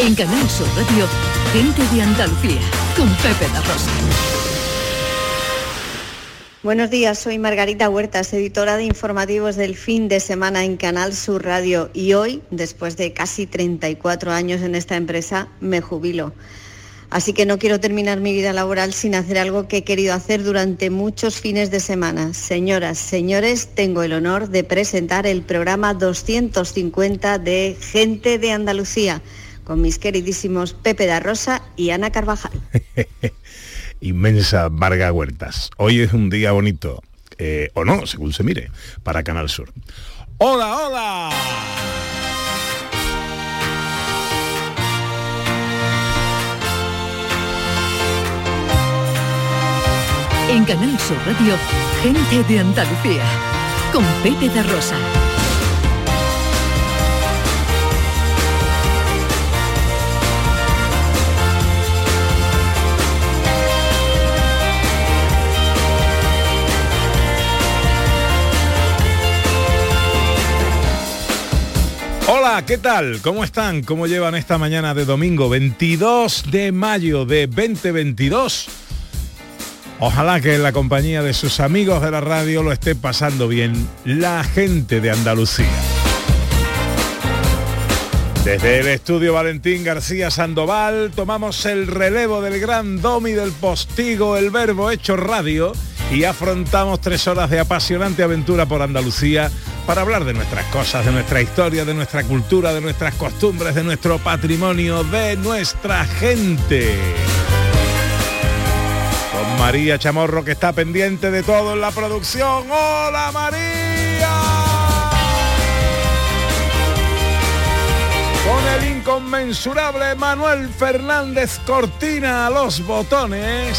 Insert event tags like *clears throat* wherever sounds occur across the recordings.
En Canal Sur Radio, Gente de Andalucía, con Pepe La Rosa. Buenos días, soy Margarita Huertas, editora de informativos del fin de semana en Canal Sur Radio y hoy, después de casi 34 años en esta empresa, me jubilo. Así que no quiero terminar mi vida laboral sin hacer algo que he querido hacer durante muchos fines de semana. Señoras, señores, tengo el honor de presentar el programa 250 de Gente de Andalucía con mis queridísimos Pepe da Rosa y Ana Carvajal. *laughs* Inmensa Varga Huertas. Hoy es un día bonito, eh, o no, según se mire, para Canal Sur. ¡Hola, hola! En Canal Sur Radio, Gente de Andalucía, con Pepe de Rosa. ¿Qué tal? ¿Cómo están? ¿Cómo llevan esta mañana de domingo 22 de mayo de 2022? Ojalá que en la compañía de sus amigos de la radio lo esté pasando bien la gente de Andalucía. Desde el estudio Valentín García Sandoval tomamos el relevo del gran domi del postigo, el verbo hecho radio, y afrontamos tres horas de apasionante aventura por Andalucía para hablar de nuestras cosas, de nuestra historia, de nuestra cultura, de nuestras costumbres, de nuestro patrimonio, de nuestra gente. Con María Chamorro que está pendiente de todo en la producción. ¡Hola María! Con el inconmensurable Manuel Fernández Cortina los botones.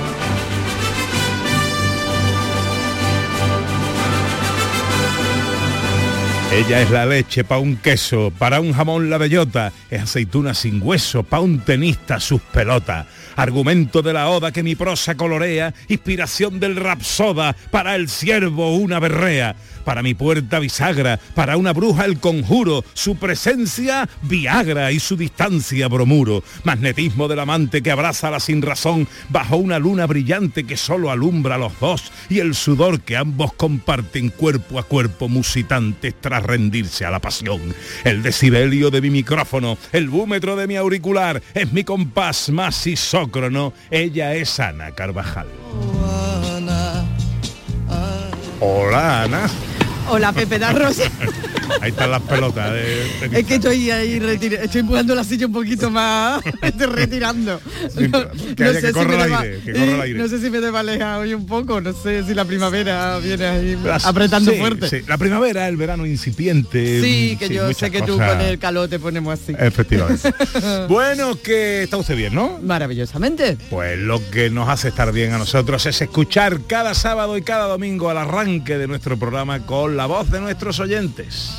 Ella es la leche pa' un queso, para un jamón la bellota, es aceituna sin hueso, pa' un tenista sus pelotas. Argumento de la oda que mi prosa colorea, inspiración del rapsoda, para el siervo una berrea para mi puerta bisagra, para una bruja el conjuro, su presencia Viagra y su distancia bromuro, magnetismo del amante que abraza la sin razón bajo una luna brillante que solo alumbra a los dos y el sudor que ambos comparten cuerpo a cuerpo musitantes tras rendirse a la pasión. El decibelio de mi micrófono, el búmetro de mi auricular, es mi compás más isócrono, ella es Ana Carvajal. Hola Ana. Hola Pepe da Rosa. *laughs* Ahí están las pelotas. es que estoy ahí estoy empujando la silla un poquito más, *laughs* estoy retirando. no, que, sé si me desvaleja hoy un poco, no sé si la primavera viene ahí apretando fuerte. Sí. La primavera, el verano incipiente. Sí, que yo sé que tú con el calor te ponemos así. Efectivamente. *laughs* bueno, que está usted bien, ¿no? Maravillosamente. Pues lo que nos hace estar bien a nosotros es escuchar cada sábado y cada domingo al arranque de nuestro programa con la voz de nuestros oyentes.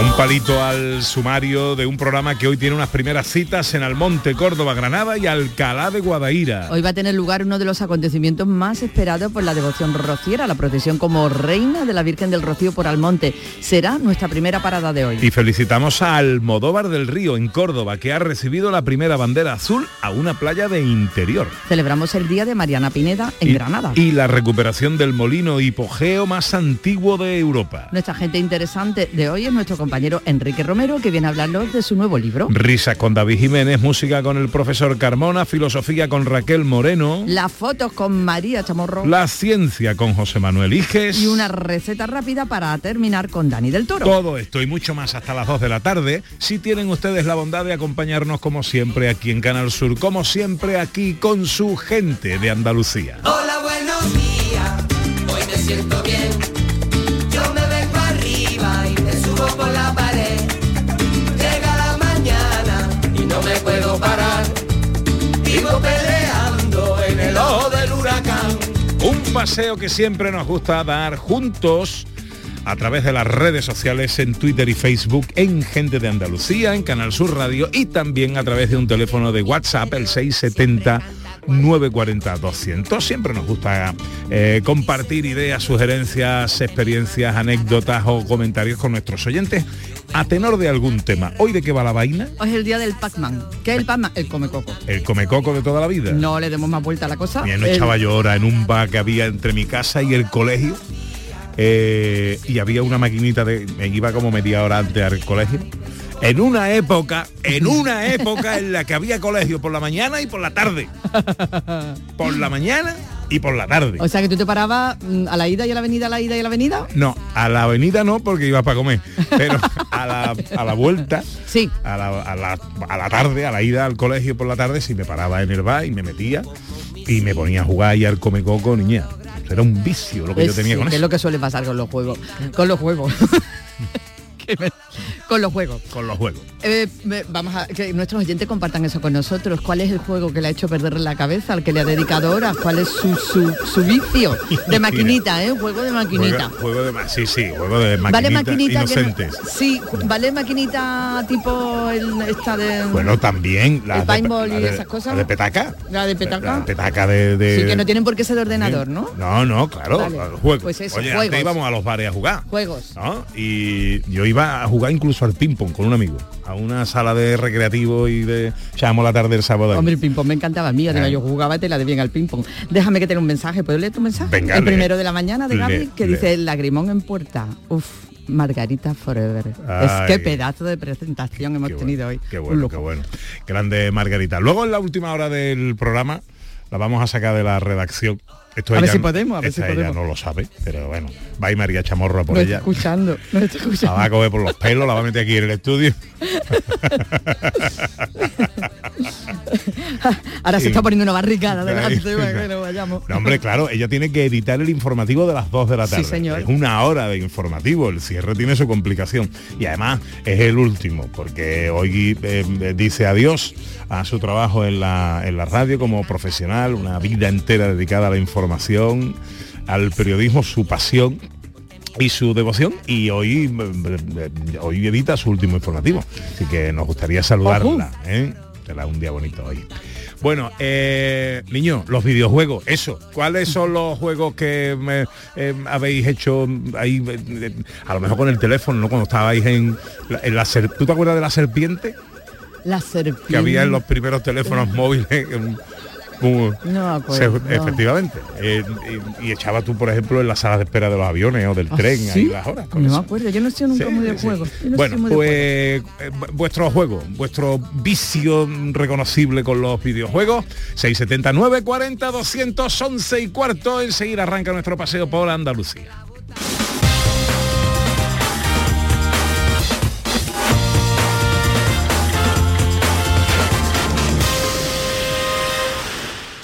Un palito al sumario de un programa que hoy tiene unas primeras citas en Almonte, Córdoba, Granada y Alcalá de Guadaira. Hoy va a tener lugar uno de los acontecimientos más esperados por la devoción rociera, la procesión como reina de la Virgen del Rocío por Almonte. Será nuestra primera parada de hoy. Y felicitamos a Almodóvar del Río, en Córdoba, que ha recibido la primera bandera azul a una playa de interior. Celebramos el día de Mariana Pineda en y, Granada. Y la recuperación del molino hipogeo más antiguo de Europa. Nuestra gente interesante de hoy es nuestro compañero Enrique Romero, que viene a hablarnos de su nuevo libro. Risa con David Jiménez, música con el profesor Carmona, filosofía con Raquel Moreno. Las fotos con María Chamorro. La ciencia con José Manuel Iges. Y una receta rápida para terminar con Dani del Toro. Todo esto y mucho más hasta las 2 de la tarde, si tienen ustedes la bondad de acompañarnos como siempre aquí en Canal Sur, como siempre aquí con su gente de Andalucía. Hola, buenos días, hoy me siento bien. Paseo que siempre nos gusta dar juntos a través de las redes sociales en Twitter y Facebook, en Gente de Andalucía, en Canal Sur Radio y también a través de un teléfono de WhatsApp, el 670 940 200. Siempre nos gusta eh, compartir ideas, sugerencias, experiencias, anécdotas o comentarios con nuestros oyentes a tenor de algún tema. ¿Hoy de qué va la vaina? Hoy es el día del Pac-Man. ¿Qué es el Pac-Man? El comecoco. El comecoco de toda la vida. No le demos más vuelta a la cosa. Bien, no El- echaba yo hora en un bar que había entre mi casa y el colegio. eh, y había una maquinita de. Me iba como media hora antes al colegio. En una época, en una época en la que había colegio por la mañana y por la tarde. Por la mañana y por la tarde. O sea que tú te parabas mm, a la ida y a la avenida, a la ida y a la avenida. No, a la avenida no porque iba para comer, pero a la, a la vuelta, sí. a, la, a, la, a la tarde, a la ida al colegio por la tarde, si me paraba en el bar y me metía y me ponía a jugar ahí al come coco, niña. Era un vicio lo que yo tenía sí, con que eso. es lo que suele pasar con los juegos. Con los juegos. *laughs* Que me- con los juegos. Con los juegos. Eh, vamos a que nuestros oyentes compartan eso con nosotros. ¿Cuál es el juego que le ha hecho perder la cabeza, al que le ha dedicado horas? ¿Cuál es su, su, su vicio? De maquinita, ¿eh? Juego de maquinita. Juego, juego de ma- sí, sí, juego de maquinita, Vale maquinita que no- inocentes. sí, vale maquinita tipo el, esta de Bueno, también el de, la y esas cosas. la de petaca. la de petaca. La petaca de, de- Sí, que no tienen por qué ser de ordenador, ¿no? No, no, claro, Vale. juegos. Pues eso, Oye, juegos. íbamos a los bares a jugar. Juegos. ¿no? Y yo iba a jugar incluso al ping pong con un amigo, a una sala de recreativo y de echábamos la tarde el sábado. Hombre, el ping-pong me encantaba a mí, además Ah. yo jugaba tela de bien al ping-pong. Déjame que tenga un mensaje, ¿puedo leer tu mensaje? Venga, el lee. primero de la mañana de Lee, Gaby, que lee. dice el lagrimón en puerta. Uf, Margarita Forever. Ay. Es que pedazo de presentación hemos tenido hoy. Qué bueno, qué bueno. Grande Margarita. Luego en la última hora del programa la vamos a sacar de la redacción. Esto A ver si podemos, a ver si podemos. no lo sabe, pero bueno, va ir María Chamorro a por No ella. escuchando, no está La escuchando. va a coger por los pelos, la va a meter aquí en el estudio. *laughs* Ahora se Sí. está poniendo una barricada delante, bueno, vayamos. No, hombre, claro, ella tiene que editar el informativo de las 2 de la Sí, tarde. señor. Es una hora de informativo, el cierre tiene su complicación. Y además es el último, porque hoy eh, dice adiós a su trabajo en la, en la radio como profesional, una vida entera dedicada a la información, al periodismo, su pasión y su devoción y hoy eh, hoy edita su último informativo. Así que nos gustaría saludarla ¿eh? Será un día bonito hoy. Bueno eh, niño los videojuegos eso. Cuáles son los juegos que me, eh, habéis hecho ahí eh, a lo mejor con el teléfono no cuando estabais en, la- en la ser- tú te acuerdas de la serpiente La serpiente. que había en los primeros teléfonos móviles en- un- No me se- acuerdo. efectivamente Eh, y, y echabas tú por ejemplo en las salas de espera de los aviones o del ¿Ah, tren ahí sí? las horas con No me eso. acuerdo, yo no sé nunca Sí, muy de sí. juego. No bueno, muy pues eh, vu- vuestro juego, vuestro vicio reconocible con los videojuegos, 679 40 211 y cuarto, enseguida arranca nuestro paseo por Andalucía.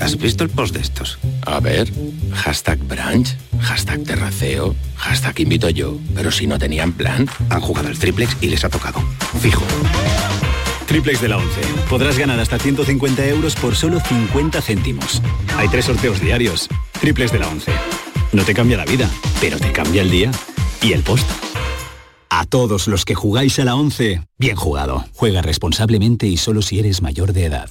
¿has visto el post de estos? A ver, hashtag brunch, hashtag terraceo, hashtag invito yo. Pero si no tenían plan, han jugado el triplex y les ha tocado. Fijo. Triplex de la 11. Podrás ganar hasta 150 euros por solo 50 céntimos. Hay tres sorteos diarios. Triplex de la 11. No te cambia la vida, pero te cambia el día y el post. A todos los que jugáis a la 11, bien jugado. Juega responsablemente y solo si eres mayor de edad.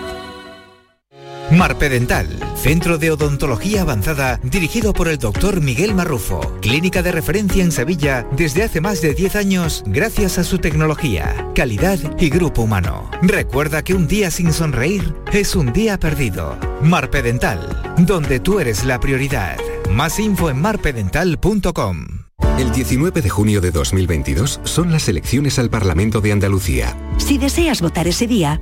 Ven. Marpedental, centro de odontología avanzada dirigido por el doctor Miguel Marrufo, clínica de referencia en Sevilla desde hace más de 10 años gracias a su tecnología, calidad y grupo humano. Recuerda que un día sin sonreír es un día perdido. Marpedental, donde tú eres la prioridad. Más info en marpedental.com. El 19 de junio de 2022 son las elecciones al Parlamento de Andalucía. Si deseas votar ese día,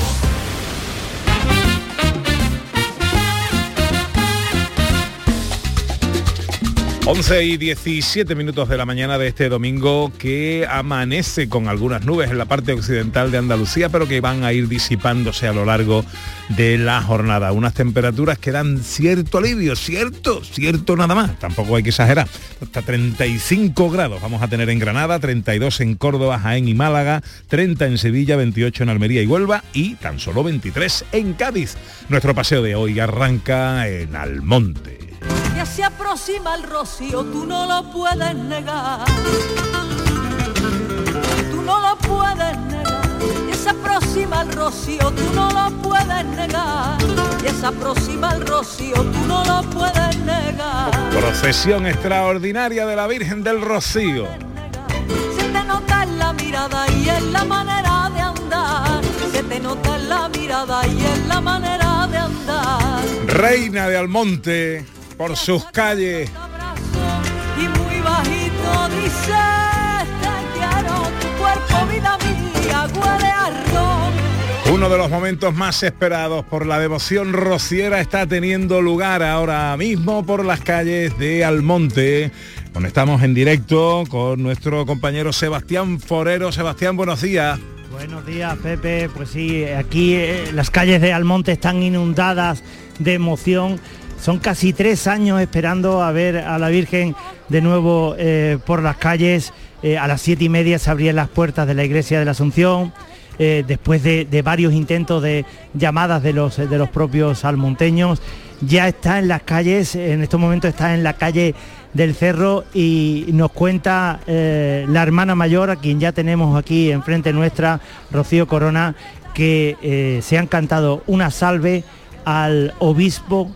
11 y 17 minutos de la mañana de este domingo que amanece con algunas nubes en la parte occidental de Andalucía, pero que van a ir disipándose a lo largo de la jornada. Unas temperaturas que dan cierto alivio, cierto, cierto nada más. Tampoco hay que exagerar. Hasta 35 grados vamos a tener en Granada, 32 en Córdoba, Jaén y Málaga, 30 en Sevilla, 28 en Almería y Huelva y tan solo 23 en Cádiz. Nuestro paseo de hoy arranca en Almonte ya se aproxima el rocío, tú no lo puedes negar. Tú no lo puedes negar. Ya se aproxima el rocío, tú no lo puedes negar. Ya se aproxima el rocío, tú no lo puedes negar. Procesión extraordinaria de la Virgen del Rocío. Se te nota en la mirada y en la manera de andar. Se te nota en la mirada y en la manera de andar. Reina de Almonte por sus calles. Y muy bajito dice, te quiero, tu cuerpo, vida mía, huele a ron. Uno de los momentos más esperados por la devoción rociera está teniendo lugar ahora mismo por las calles de Almonte. Conectamos en directo con nuestro compañero Sebastián Forero. Sebastián, buenos días. Buenos días, Pepe. Pues sí, aquí eh, las calles de Almonte están inundadas de emoción son casi tres años esperando a ver a la Virgen de nuevo eh, por las calles. Eh, a las siete y media se abrían las puertas de la iglesia de la Asunción. Eh, después de, varios intentos de llamadas de los, de los propios almonteños, ya está en las calles, en estos momentos está en la calle del Cerro y nos cuenta la hermana mayor, a quien ya tenemos aquí enfrente nuestra, Rocío Corona, que se han cantado una salve al obispo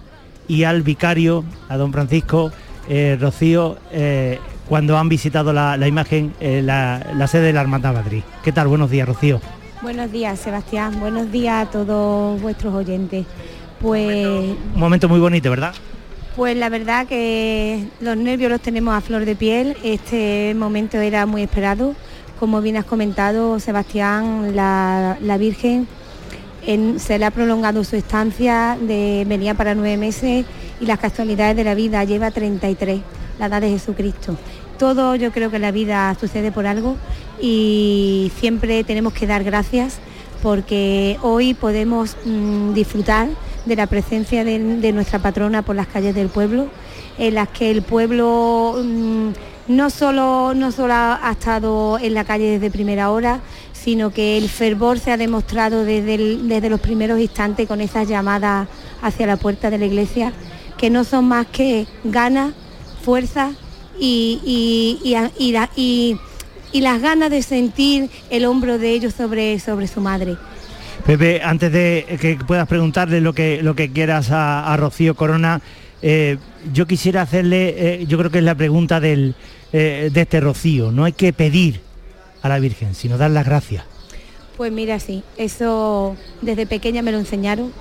y al vicario, a don Francisco eh, Rocío, eh, cuando han visitado la, imagen, eh, la, sede de la Hermandad Madrid. ¿Qué tal? Buenos días, Rocío. Buenos días, Sebastián. Buenos días a todos vuestros oyentes. Pues... Un momento muy bonito, ¿verdad? Pues la verdad que los nervios los tenemos a flor de piel. Este momento era muy esperado. Como bien has comentado, Sebastián, la, la Virgen se le ha prolongado su estancia, de, venía para nueve meses y las casualidades de la vida lleva 33, la edad de Jesucristo. Todo yo creo que la vida sucede por algo y siempre tenemos que dar gracias porque hoy podemos mm, disfrutar de la presencia de, nuestra patrona por las calles del pueblo, en las que el pueblo mm, no, solo, no solo ha estado en la calle desde primera hora, sino que el fervor se ha demostrado desde, los primeros instantes con esas llamadas hacia la puerta de la iglesia, que no son más que ganas, fuerza y, las ganas de sentir el hombro de ellos sobre, sobre su madre. Pepe, antes de que puedas preguntarle lo que, lo que quieras a, Rocío Corona, eh, yo quisiera hacerle, eh, yo creo que es la pregunta del, eh, de este rocío. No hay que pedir a la Virgen, sino dar las gracias. Pues mira, sí, eso desde pequeña me lo enseñaron.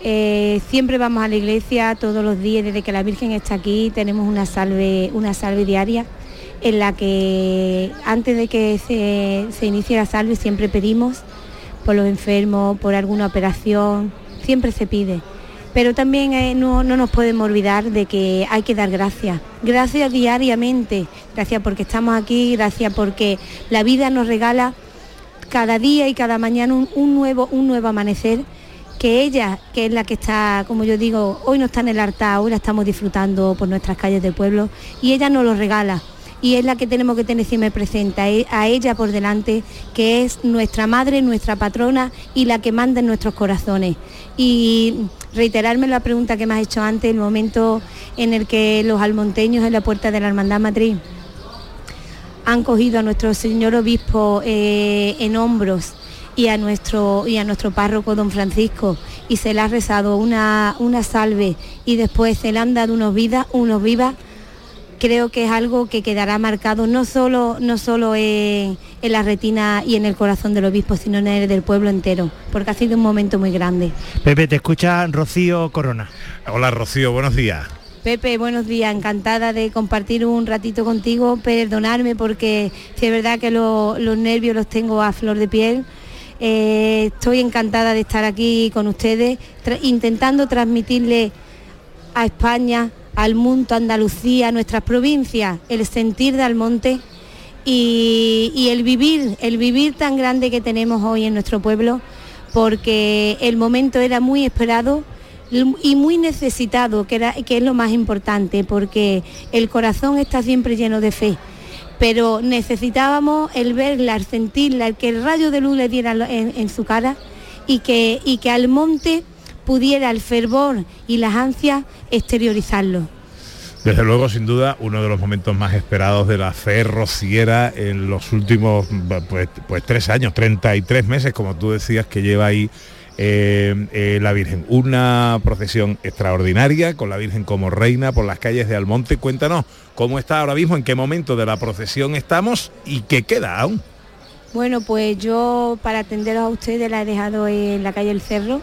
Eh, siempre vamos a la iglesia todos los días, desde que la Virgen está aquí, tenemos una salve, una salve diaria en la que antes de que se, se inicie la salve siempre pedimos por los enfermos, por alguna operación, siempre se pide. Pero también eh, no, no nos podemos olvidar de que hay que dar gracias. Gracias diariamente. Gracias porque estamos aquí, gracias porque la vida nos regala cada día y cada mañana un, nuevo, un nuevo amanecer que ella, que es la que está, como yo digo, hoy no está en el altar, hoy la estamos disfrutando por nuestras calles del pueblo y ella nos lo regala y es la que tenemos que tener siempre presente, a e- ella por delante, que es nuestra madre, nuestra patrona y la que manda en nuestros corazones. Y reiterarme la pregunta que me has hecho antes, el momento en el que los almonteños en la puerta de la Hermandad Matriz han cogido a nuestro señor obispo eh, en hombros y a nuestro y a nuestro párroco don Francisco y se le ha rezado una, una salve y después se le han dado unos vidas, unos vivas, creo que es algo que quedará marcado no solo, no solo en, en la retina y en el corazón del obispo, sino en el del pueblo entero, porque ha sido un momento muy grande. Pepe, te escucha Rocío Corona. Hola Rocío, buenos días. Pepe, buenos días, encantada de compartir un ratito contigo, perdonarme porque sí es verdad que lo- los nervios los tengo a flor de piel. Eh, estoy encantada de estar aquí con ustedes, tra- intentando transmitirle a España, al mundo, Andalucía, nuestras provincias, el sentir de Almonte y, el vivir, el vivir tan grande que tenemos hoy en nuestro pueblo, porque el momento era muy esperado y muy necesitado, que, era, que es lo más importante, porque el corazón está siempre lleno de fe. Pero necesitábamos el verla, el sentirla, el que el rayo de luz le diera en, en su cara y que, y que al monte pudiera el fervor y las ansias exteriorizarlo. Desde luego, sin duda, uno de los momentos más esperados de la fe rociera en los últimos pues, pues tres años, 33 meses, como tú decías, que lleva ahí eh, eh, la Virgen. Una procesión extraordinaria con la Virgen como reina por las calles de Almonte. Cuéntanos cómo está ahora mismo, en qué momento de la procesión estamos y qué queda aún. Bueno, pues yo para atenderos a ustedes la he dejado en la calle El Cerro.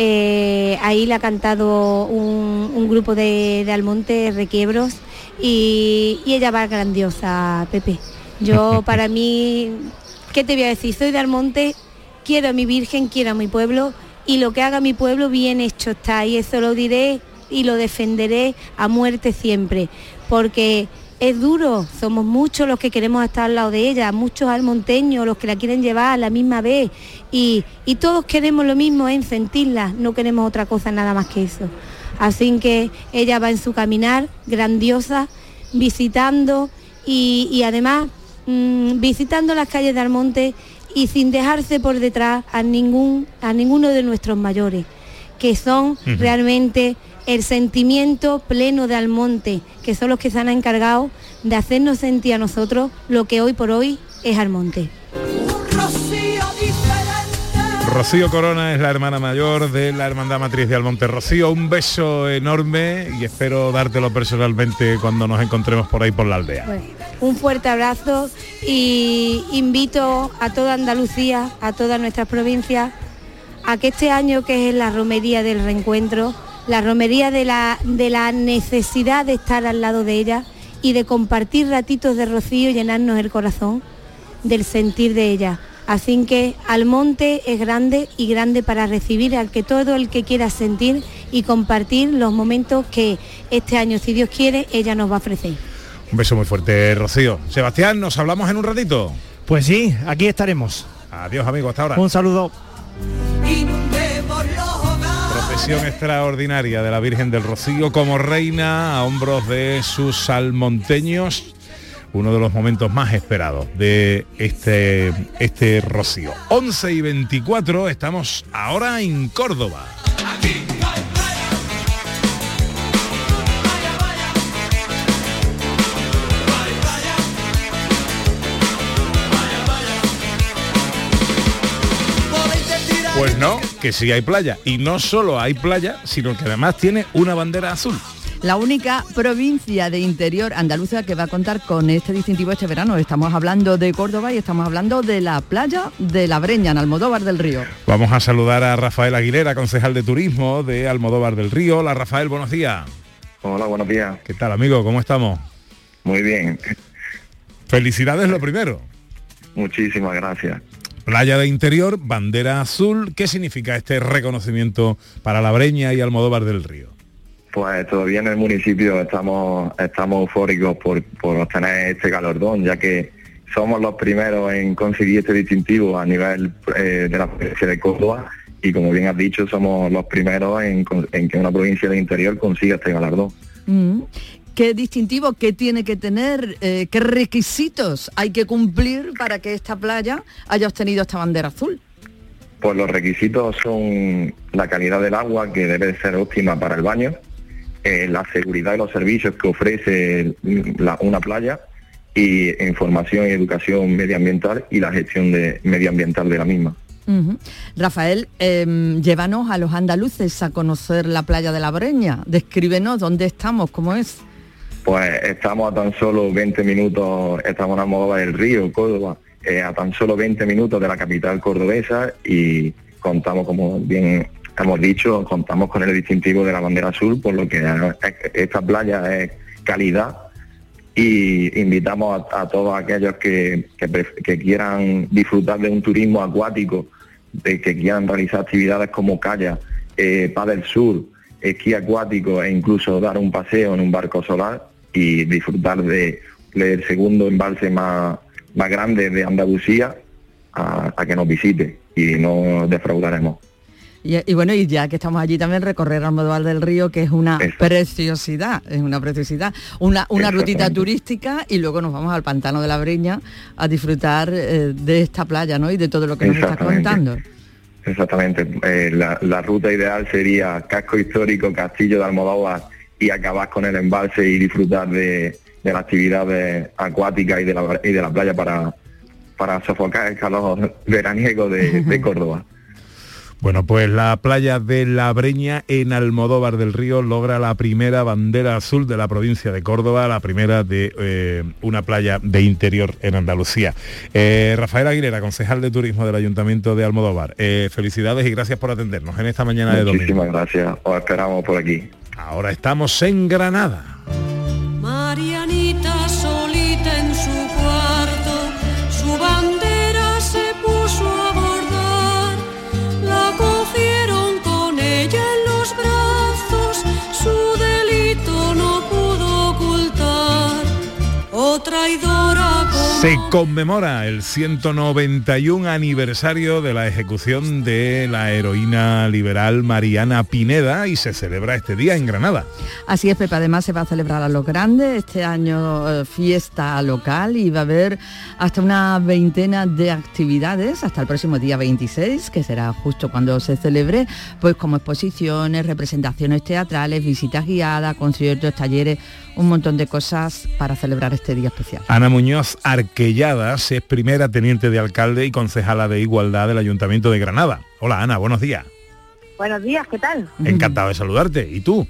Eh, ahí la ha cantado un, un grupo de, de Almonte, Requiebros, y, y ella va grandiosa, Pepe. Yo *laughs* para mí, ¿qué te voy a decir? Soy de Almonte, quiero a mi Virgen, quiero a mi pueblo, y lo que haga mi pueblo bien hecho está, y eso lo diré y lo defenderé a muerte siempre, porque es duro, somos muchos los que queremos estar al lado de ella, muchos almonteños los que la quieren llevar a la misma vez. Y, y todos queremos lo mismo en sentirla, no queremos otra cosa nada más que eso. Así que ella va en su caminar grandiosa, visitando y, y además mm, visitando las calles de Almonte y sin dejarse por detrás a, ningún, a ninguno de nuestros mayores, que son realmente el sentimiento pleno de Almonte, que son los que se han encargado de hacernos sentir a nosotros lo que hoy por hoy es Almonte. Rocío Corona es la hermana mayor de la Hermandad Matriz de Almonte. Rocío, un beso enorme y espero dártelo personalmente cuando nos encontremos por ahí por la aldea. Un fuerte abrazo y invito a toda Andalucía, a todas nuestras provincias, a que este año que es la romería del reencuentro, la romería de la, de la necesidad de estar al lado de ella y de compartir ratitos de rocío y llenarnos el corazón del sentir de ella. Así que Almonte es grande y grande para recibir al que todo el que quiera sentir y compartir los momentos que este año, si Dios quiere, ella nos va a ofrecer. Un beso muy fuerte, Rocío. Sebastián, nos hablamos en un ratito. Pues sí, aquí estaremos. Adiós, amigo, hasta ahora. Un saludo. Extraordinaria de la Virgen del Rocío como reina a hombros de sus salmonteños. Uno de los momentos más esperados de este, este Rocío. 11 y 24, estamos ahora en Córdoba. Pues no, que sí hay playa. Y no solo hay playa, sino que además tiene una bandera azul. la única provincia de interior andaluza que va a contar con este distintivo este verano. Estamos hablando de Córdoba y estamos hablando de la playa de la Breña, en Almodóvar del Río. Vamos a saludar a Rafael Aguilera, concejal de turismo de Almodóvar del Río. Hola Rafael, buenos días. Hola, buenos días. ¿Qué tal amigo? ¿Cómo estamos? Muy bien. Felicidades lo primero. Muchísimas gracias. Playa de Interior, bandera azul. ¿Qué significa este reconocimiento para la Breña y Almodóvar del Río? Pues todavía en el municipio estamos, estamos eufóricos por, por obtener este galordón, ya que somos los primeros en conseguir este distintivo a nivel eh, de la provincia de Córdoba y como bien has dicho, somos los primeros en, en que una provincia de interior consiga este galardón. Mm. ¿Qué distintivo, qué tiene que tener, eh, qué requisitos hay que cumplir para que esta playa haya obtenido esta bandera azul? Pues los requisitos son la calidad del agua, que debe ser óptima para el baño, eh, la seguridad de los servicios que ofrece la- una playa y información y educación medioambiental y la gestión de medioambiental de la misma. Rafael, em, llévanos a los andaluces a conocer la playa de la Breña. Descríbenos dónde estamos, cómo es. Pues estamos a tan solo 20 minutos, estamos en Almodóvar del Río, Córdoba, eh, a tan solo 20 minutos de la capital cordobesa y contamos, como bien hemos dicho, contamos con el distintivo de la bandera azul, por lo que esta playa es calidad. Y invitamos a, todos aquellos que, quieran disfrutar de un turismo acuático, de que quieran realizar actividades como kayak, eh, paddle sur, esquí acuático e incluso dar un paseo en un barco solar y disfrutar de- del segundo embalse más, más grande de Andalucía a, a que nos visite y no defraudaremos. Y, y bueno, y ya que estamos allí también recorrer Almodóvar del Río, que es una preciosidad, es una preciosidad, una, una rutita turística y luego nos vamos al pantano de la Breña a disfrutar eh, de esta playa, ¿no? Y de todo lo que nos estás contando. Exactamente. Eh, la, la ruta ideal sería casco histórico, castillo de Almodóvar y acabar con el embalse y disfrutar de, de la actividad de- acuática y de la, y de la playa para, para sofocar el calor veraniego de, de *laughs* Córdoba. Bueno, pues la playa de La Breña en Almodóvar del Río logra la primera bandera azul de la provincia de Córdoba, la primera de eh, una playa de interior en Andalucía. Eh, Rafael Aguilera, concejal de turismo del Ayuntamiento de Almodóvar, eh, felicidades y gracias por atendernos en esta mañana de domingo. Muchísimas gracias. Os esperamos por aquí. Ahora estamos en Granada. Se conmemora el 191 aniversario de la ejecución de la heroína liberal Mariana Pineda y se celebra este día en Granada. Así es, Pepe, además se va a celebrar a lo grande, este año eh, fiesta local y va a haber hasta una veintena de actividades hasta el próximo día 26, que será justo cuando se celebre, pues como exposiciones, representaciones teatrales, visitas guiadas, conciertos, talleres, un montón de cosas para celebrar este día especial. Ana Muñoz Arquelladas es primera teniente de alcalde y concejala de igualdad del Ayuntamiento de Granada. Hola Ana, buenos días. Buenos días, ¿qué tal? Encantado de saludarte. ¿Y tú?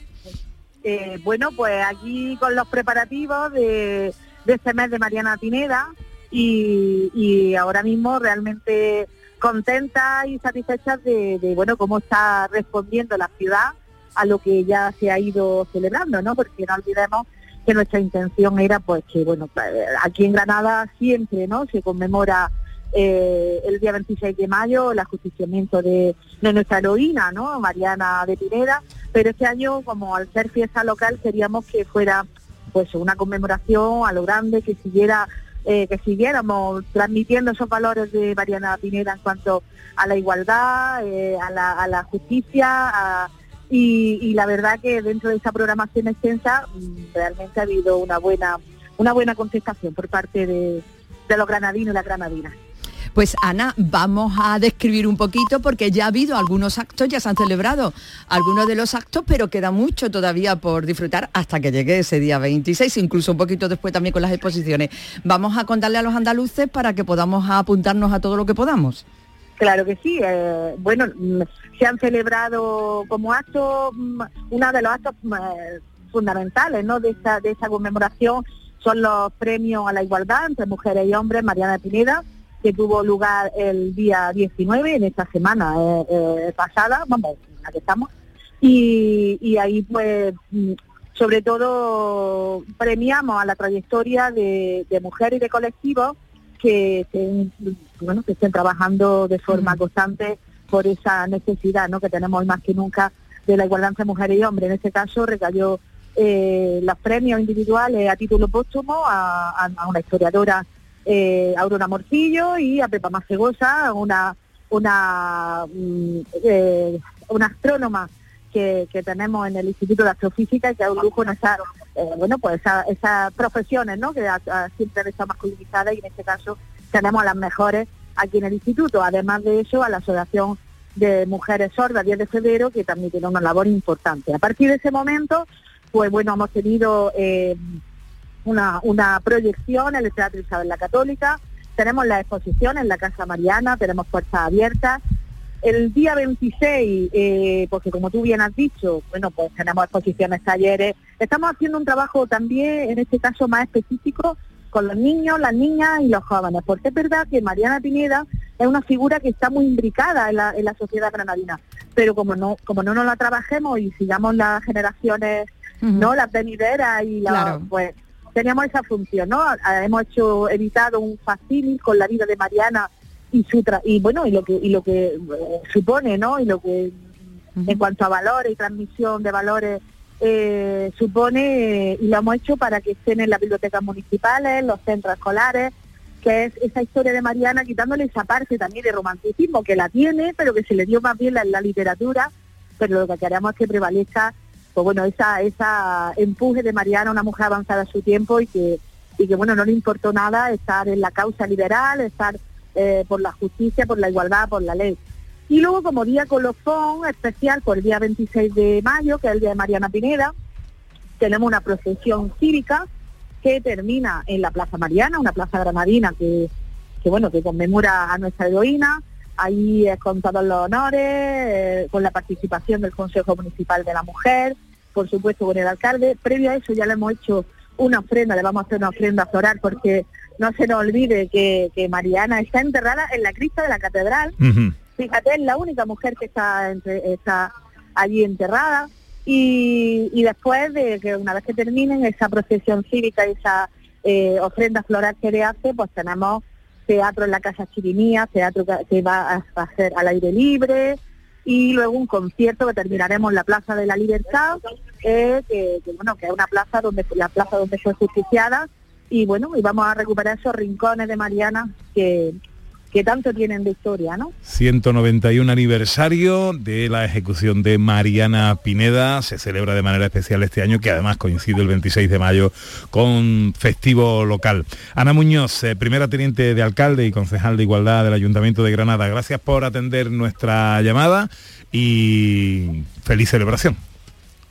Eh, bueno, pues aquí con los preparativos de, de este mes de Mariana Pineda y, y ahora mismo realmente contenta y satisfecha de, de, bueno cómo está respondiendo la ciudad a lo que ya se ha ido celebrando, ¿no? Porque no olvidemos que nuestra intención era pues que bueno eh, aquí en Granada siempre no se conmemora eh, el día 26 de mayo el ajusticiamiento de, de nuestra heroína no Mariana de Pineda pero este año como al ser fiesta local queríamos que fuera pues una conmemoración a lo grande que siguiera eh, que siguiéramos transmitiendo esos valores de Mariana Pineda en cuanto a la igualdad a, la, a la justicia a, y, y la verdad que dentro de esa programación extensa mm, realmente ha habido una buena una buena contestación por parte de, los granadinos y las granadinas. Pues Ana, vamos a describir un poquito porque ya ha habido algunos actos, ya se han celebrado algunos de los actos, pero queda mucho todavía por disfrutar hasta que llegue ese día 26, incluso un poquito después también con las exposiciones. Vamos a contarle a los andaluces para que podamos apuntarnos a todo lo que podamos. Claro que sí. eh, bueno, mm, se han celebrado como acto, mm, uno de los actos mm, eh, fundamentales ¿no? de, esta, de esta conmemoración son los premios a la igualdad entre mujeres y hombres, Mariana Pineda, que tuvo lugar el día 19, en esta semana eh, eh, pasada, vamos, la que estamos, y, ahí pues sobre todo premiamos a la trayectoria de, de mujeres y de colectivos que estén, bueno, que estén trabajando de forma constante por esa necesidad ¿no? que tenemos hoy más que nunca de la igualdad entre mujeres y hombres. En este caso recayó eh, los premios individuales a título póstumo a, a- a una historiadora, eh, Aurora Morcillo, y a Pepa Macegosa, una, una, mm, eh, una astrónoma que, que tenemos en el Instituto de Astrofísica y que es un lujo en bueno, pues esa- esas profesiones, ¿no? Que a- siempre han estado masculinizadas y en este caso tenemos a las mejores aquí en el instituto. Además de eso, a la Asociación de Mujeres Sordas 10 de febrero, que también tiene una labor importante. A partir de ese momento, pues bueno, hemos tenido eh, una, proyección en el Teatro Isabel la Católica, tenemos la exposición en la Casa Mariana, tenemos puertas abiertas. El día 26, eh, porque como tú bien has dicho, bueno, pues tenemos exposiciones, talleres. Estamos haciendo un trabajo también, en este caso más específico, con los niños, las niñas y los jóvenes, porque es verdad que Mariana Pineda es una figura que está muy imbricada en la, en la sociedad granadina, pero como no, como no nos la trabajemos y sigamos las generaciones, no las venideras y la, Claro. pues teníamos esa función, ¿no? Ah, Hemos hecho editado un facsimil con la vida de Mariana y su tra- y bueno y lo que y lo que eh, supone, ¿no? Y lo que en cuanto a valores y transmisión de valores eh, supone y lo hemos hecho para que estén en las bibliotecas municipales, los centros escolares, que es esa historia de Mariana quitándole esa parte también de romanticismo que la tiene, pero que se le dio más bien en la literatura, pero lo que queremos es que prevalezca pues bueno, esa, esa empuje de Mariana, una mujer avanzada a su tiempo y que, y que bueno, no le importó nada estar en la causa liberal, estar eh, por la justicia, por la igualdad, por la ley. Y luego como día colofón especial por el día 26 de mayo, que es el día de Mariana Pineda, tenemos una procesión cívica que termina en la Plaza Mariana, una plaza granadina que, que bueno, que conmemora a nuestra heroína. Ahí es con todos los honores, eh, con la participación del Consejo Municipal de la Mujer, por supuesto con el alcalde. Previo a eso ya le hemos hecho una ofrenda, le vamos a hacer una ofrenda floral porque no se nos olvide que, Mariana está enterrada en la cripta de la catedral. Fíjate, es la única mujer que está, entre- allí enterrada. Y, después de que una vez que terminen esa procesión cívica y esa eh, ofrenda floral que le hace, pues tenemos teatro en la Casa Chirimía, teatro que, va a, a ser al aire libre y luego un concierto que terminaremos en la Plaza de la Libertad, eh, que, que, bueno, que es una plaza donde la plaza donde fue justiciada y bueno, y vamos a recuperar esos rincones de Mariana que, que tanto tienen de historia, ¿no? 191 aniversario de la ejecución de Mariana Pineda. Se celebra de manera especial este año, que además coincide el 26 de mayo con festivo local. Ana Muñoz, eh, primera teniente de alcalde y concejal de Igualdad del Ayuntamiento de Granada, gracias por atender nuestra llamada y feliz celebración.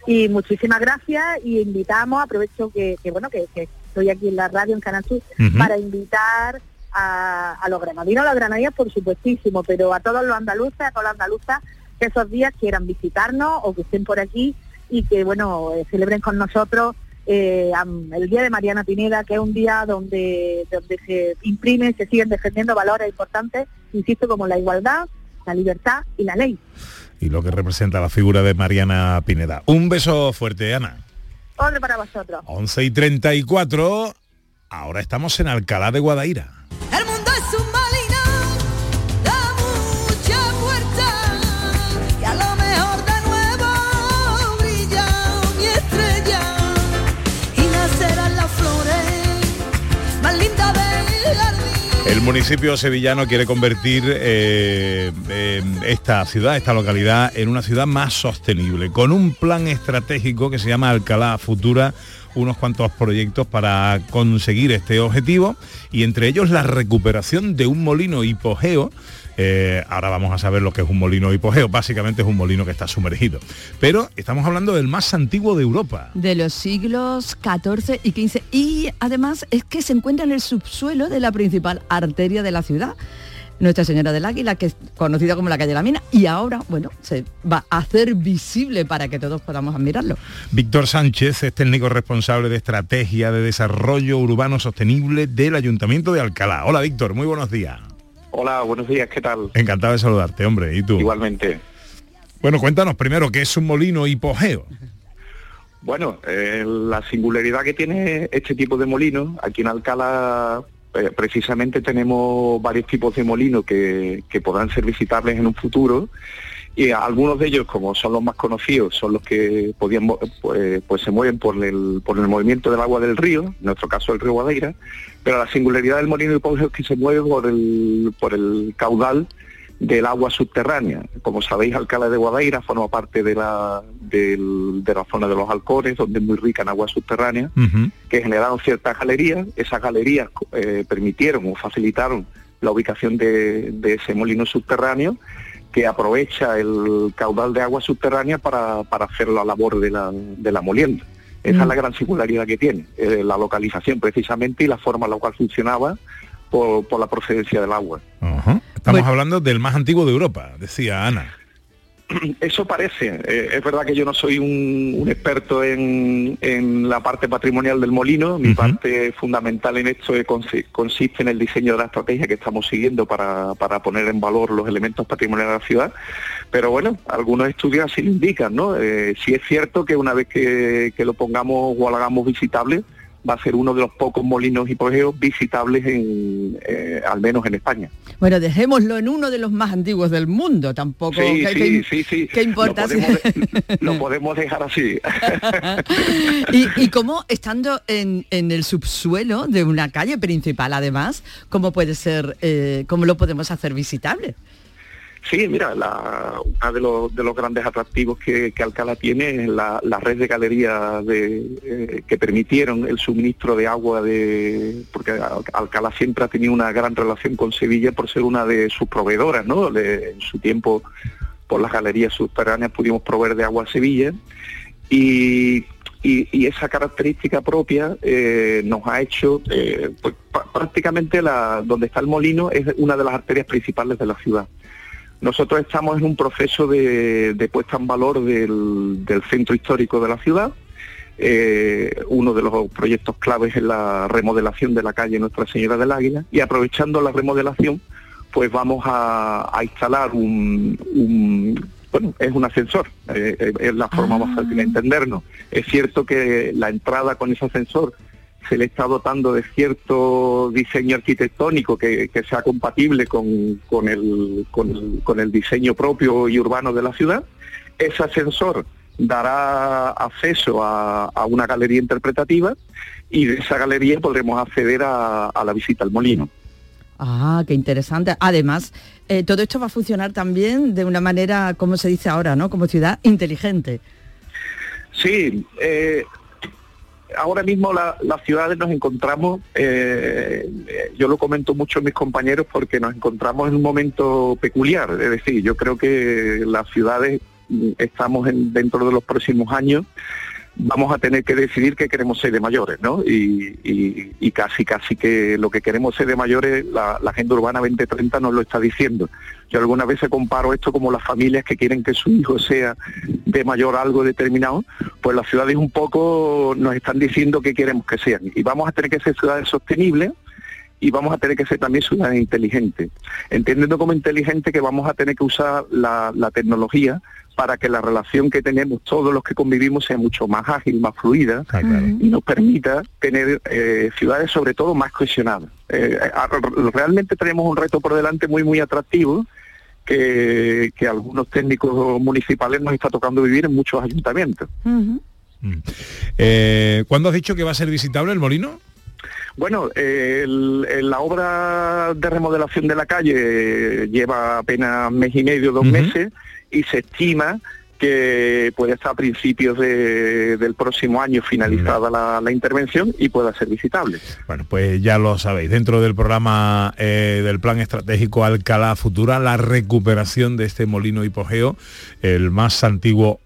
Y muchísimas gracias y invitamos, aprovecho que, que, bueno, que, que estoy aquí en la radio en Canal Sur, para invitar a, a los granadinos, a las granadillas por supuestísimo, pero a todos los andaluces, a todas las andaluzas que esos días quieran visitarnos o que estén por aquí y que bueno eh, celebren con nosotros eh, el día de Mariana Pineda, que es un día donde, donde se imprimen, se siguen defendiendo valores importantes, insisto, como la igualdad, la libertad y la ley. Y lo que representa la figura de Mariana Pineda. Un beso fuerte, Ana. Otro para vosotros. 11 y 34. Ahora estamos en Alcalá de Guadaira. Municipio sevillano quiere convertir eh, eh, esta ciudad, esta localidad, en una ciudad más sostenible, con un plan estratégico que se llama Alcalá Futura, unos cuantos proyectos para conseguir este objetivo, y entre ellos la recuperación de un molino hipogeo. Eh, ahora vamos a saber lo que es un molino hipogeo, básicamente es un molino que está sumergido. Pero estamos hablando del más antiguo de Europa. de los siglos XIV y XV y además es que se encuentra en el subsuelo de la principal arteria de la ciudad. Nuestra Señora del Águila, que es conocida como la calle de la Mina, y ahora, bueno, se va a hacer visible para que todos podamos admirarlo. Víctor Sánchez es técnico responsable de estrategia de desarrollo urbano sostenible del Ayuntamiento de Alcalá. Hola Víctor, muy buenos días. Hola, buenos días, ¿qué tal? Encantado de saludarte, hombre. ¿Y tú? Igualmente. Bueno, cuéntanos primero qué es un molino hipogeo. Bueno, eh, la singularidad que tiene este tipo de molino, aquí en Alcalá eh, precisamente tenemos varios tipos de molinos que, que podrán ser visitables en un futuro y algunos de ellos, como son los más conocidos, son los que podían, pues, pues se mueven por el, por el movimiento del agua del río, en nuestro caso el río Guadaira, pero la singularidad del molino hipogeo es que se mueve por el, por el caudal del agua subterránea. Como sabéis, Alcalá de Guadaira forma parte de la, de la zona de los Alcores, donde es muy rica en agua subterránea, que generaron ciertas galerías. Esas galerías eh, permitieron o facilitaron la ubicación de, de ese molino subterráneo que aprovecha el caudal de agua subterránea para, para hacer la labor de la, de la molienda. Esa Mm. es la gran singularidad que tiene, eh, la localización precisamente y la forma en la cual funcionaba por, por la procedencia del agua. Estamos hablando del más antiguo de Europa, decía Ana. *clears throat* Eso parece. Eh, es verdad que yo no soy un, un experto en, en la parte patrimonial del molino. Mi parte fundamental en esto es consi- consiste en el diseño de la estrategia que estamos siguiendo para, para poner en valor los elementos patrimoniales de la ciudad. Pero bueno, algunos estudios así lo indican, ¿no? Eh, sí es cierto que una vez que, que lo pongamos o lo hagamos visitable, va a ser uno de los pocos molinos hipogeos visitables en, eh, al menos en España. Bueno, dejémoslo en uno de los más antiguos del mundo, tampoco. Sí, ¿qué- sí, qué- sí, sí. ¿Qué importa? Lo podemos, *laughs* de- lo podemos dejar así. *laughs* y, y cómo, estando en, en el subsuelo de una calle principal, además, cómo puede ser, eh, cómo lo podemos hacer visitable? Sí, mira, la, uno de los, de los grandes atractivos que, que Alcalá tiene es la, red de galerías eh, que permitieron el suministro de agua de porque Al- Alcalá siempre ha tenido una gran relación con Sevilla por ser una de sus proveedoras, ¿no? En su tiempo por las galerías subterráneas pudimos proveer de agua a Sevilla y, esa característica propia eh, nos ha hecho eh, pues, prácticamente la, donde está el molino es una de las arterias principales de la ciudad. Nosotros estamos en un proceso de, de puesta en valor del, del centro histórico de la ciudad. Eh, uno de los proyectos claves es la remodelación de la calle Nuestra Señora del Águila y aprovechando la remodelación pues vamos a, a instalar un, un- bueno, es un ascensor, eh, eh, es la forma más fácil de entendernos. Es cierto que la entrada con ese ascensor se le está dotando de cierto diseño arquitectónico que, que sea compatible con, con el, con, el, con el diseño propio y urbano de la ciudad. Ese ascensor dará acceso a, a una galería interpretativa y de esa galería podremos acceder a, a la visita al molino. Ah, qué interesante. Además, eh, todo esto va a funcionar también de una manera, como se dice ahora, ¿no? Como ciudad inteligente. Sí, eh, ahora mismo la- las ciudades nos encontramos, eh, eh, yo lo comento mucho a mis compañeros porque nos encontramos en un momento peculiar, es decir, yo creo que las ciudades mm, estamos en, dentro de los próximos años vamos a tener que decidir qué queremos ser de mayores, ¿no? Y, casi, casi que lo que queremos ser de mayores, la, la Agenda Urbana 2030 nos lo está diciendo. Yo algunas veces comparo esto como las familias que quieren que su hijo sea de mayor algo determinado, pues las ciudades un poco nos están diciendo qué queremos que sean. Y vamos a tener que ser ciudades sostenibles, y vamos a tener que ser también ciudades inteligentes, entendiendo como inteligente que vamos a tener que usar la, la tecnología para que la relación que tenemos todos los que convivimos sea mucho más ágil, más fluida y nos permita tener eh, ciudades sobre todo más cohesionadas. Eh, realmente tenemos un reto por delante muy muy atractivo que, que a algunos técnicos municipales nos está tocando vivir en muchos ayuntamientos. Eh, ¿Cuándo has dicho que va a ser visitable el molino? Bueno, eh, el- el- la obra de remodelación de la calle lleva apenas mes y medio, dos meses, y se estima que puede estar a principios de- del próximo año finalizada la, la intervención y pueda ser visitable. Bueno, pues ya lo sabéis, dentro del programa eh, del Plan Estratégico Alcalá Futura, la recuperación de este molino hipogeo, el más antiguo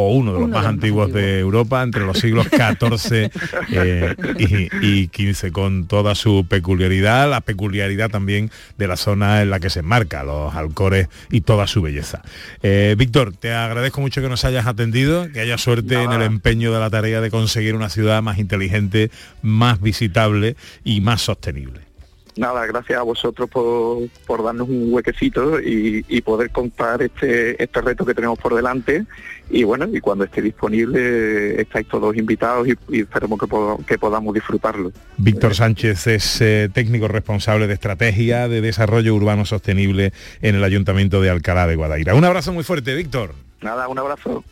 o uno de los más antiguos de Europa entre los siglos XIV *laughs* eh, y, y XV, con toda su peculiaridad, la peculiaridad también de la zona en la que se enmarca, los alcores y toda su belleza. Eh, Víctor, te agradezco mucho que nos hayas atendido, que haya suerte en el empeño de la tarea de conseguir una ciudad más inteligente, más visitable y más sostenible. Nada, gracias a vosotros por, por darnos un huequecito y, y poder contar este, este reto que tenemos por delante. Y bueno, y cuando esté disponible estáis todos invitados y, y esperemos que podamos disfrutarlo. Víctor Sánchez es eh, técnico responsable de estrategia de desarrollo urbano sostenible en el Ayuntamiento de Alcalá de Guadaira. Un abrazo muy fuerte, Víctor. Nada, un abrazo.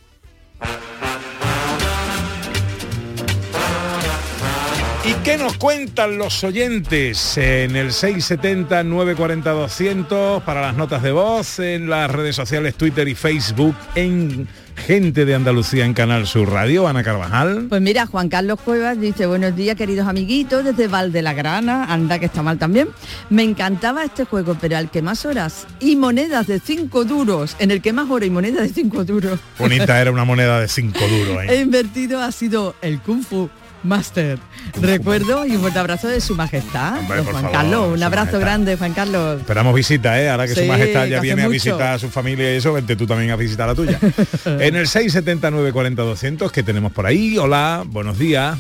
¿Y qué nos cuentan los oyentes en el 670-940-200 para las notas de voz, en las redes sociales Twitter y Facebook, en Gente de Andalucía en Canal Sur Radio, Ana Carvajal? Pues mira, Juan Carlos Cuevas dice, buenos días queridos amiguitos desde Valde la Grana, anda que está mal también. Me encantaba este juego, pero al que más horas y monedas de 5 duros, en el que más horas y monedas de 5 duros Bonita *laughs* era una moneda de 5 duros. ¿eh? he invertido ha sido el Kung Fu Master. Recuerdo y un fuerte abrazo de su majestad, Hombre, Juan favor, Carlos. Un abrazo Majestad. grande, Juan Carlos. Esperamos visita, ¿eh? Ahora que Sí, su majestad ya viene a visitar a su familia y eso, vente tú también a visitar la tuya. *laughs* en el 679 40 200 que tenemos por ahí. Hola, buenos días.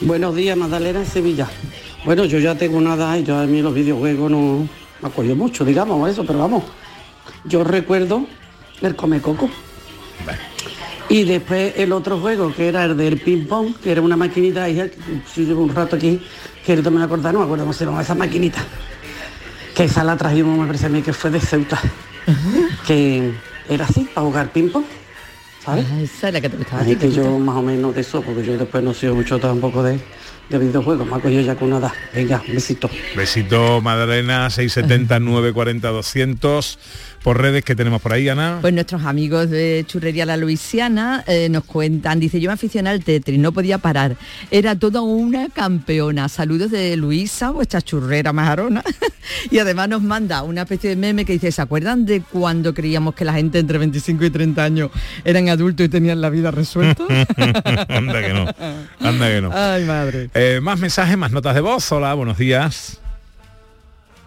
Buenos días, Magdalena Sevilla. Bueno, yo ya tengo una edad y yo a mí los videojuegos no me acuerdo mucho, digamos, eso, pero vamos. Yo recuerdo el Come Coco. Y después el otro juego, que era el del ping pong, que era una maquinita, y si llevo un rato aquí, que no me voy a acordar, no me acuerdo cómo se llama esa maquinita. Que esa la trajimos, me parece a mí que fue de Ceuta. Que era así, para jugar ping pong. ¿sabes? Ah, esa es la que te gustaba a Así ti, que yo más o menos de eso, porque yo después no soy mucho tampoco de, de videojuegos, me ha ya con nada. Venga, un besito. Besito Madalena, 679 40 200 por redes que tenemos por ahí, Ana. Pues nuestros amigos de Churrería La Luisiana eh, nos cuentan, dice, yo me aficioné al Tetris, no podía parar. Era toda una campeona. Saludos de Luisa, vuestra churrera majarona. *laughs* y además nos manda una especie de meme que dice, ¿se acuerdan de cuando creíamos que la gente entre 25 y 30 años eran adultos y tenían la vida resuelta? *laughs* anda que no, anda que no. Ay, madre. Eh, más mensajes, más notas de voz. Hola, buenos días.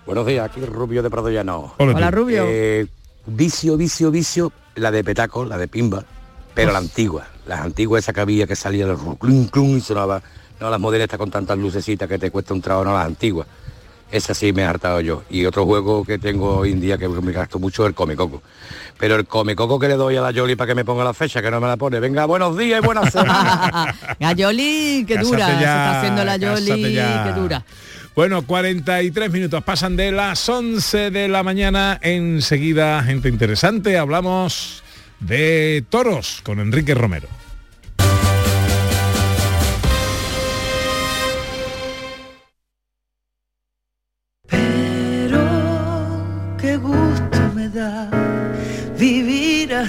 Buenos días, aquí Rubio de Prado Llano. Hola, Hola. Rubio. Eh, vicio, vicio, vicio, la de petaco, la de pimba, pero la antigua. Las antiguas esa que había que salía el clun, clun y sonaba. No las modernas con tantas lucecitas que te cuesta un trabajo, no las antiguas. Esa sí me he hartado yo. Y otro juego que tengo hoy en día que me gasto mucho es el come coco. Pero el come coco que le doy a la Yoli para que me ponga la fecha, que no me la pone. Venga, buenos días y buenas *laughs* semanas. Gayoli, que dura. Se está haciendo la Yoli, que dura. Bueno, 43 minutos pasan de las 11 de la mañana. Enseguida, gente interesante, hablamos de toros con Enrique Romero.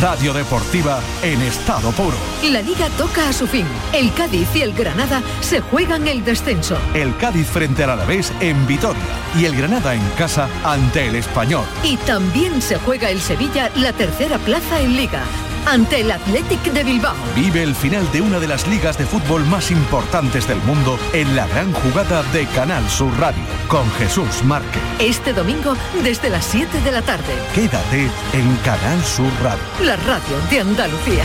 Radio deportiva en estado puro. La liga toca a su fin. El Cádiz y el Granada se juegan el descenso. El Cádiz frente al Alavés en Vitoria y el Granada en casa ante el Español. Y también se juega el Sevilla la tercera plaza en liga ante el Athletic de Bilbao. Vive el final de una de las ligas de fútbol más importantes del mundo en la gran jugada de Canal Sur Radio con Jesús Márquez. Este domingo desde las 7 de la tarde. Quédate en Canal Sur Radio. La radio de Andalucía.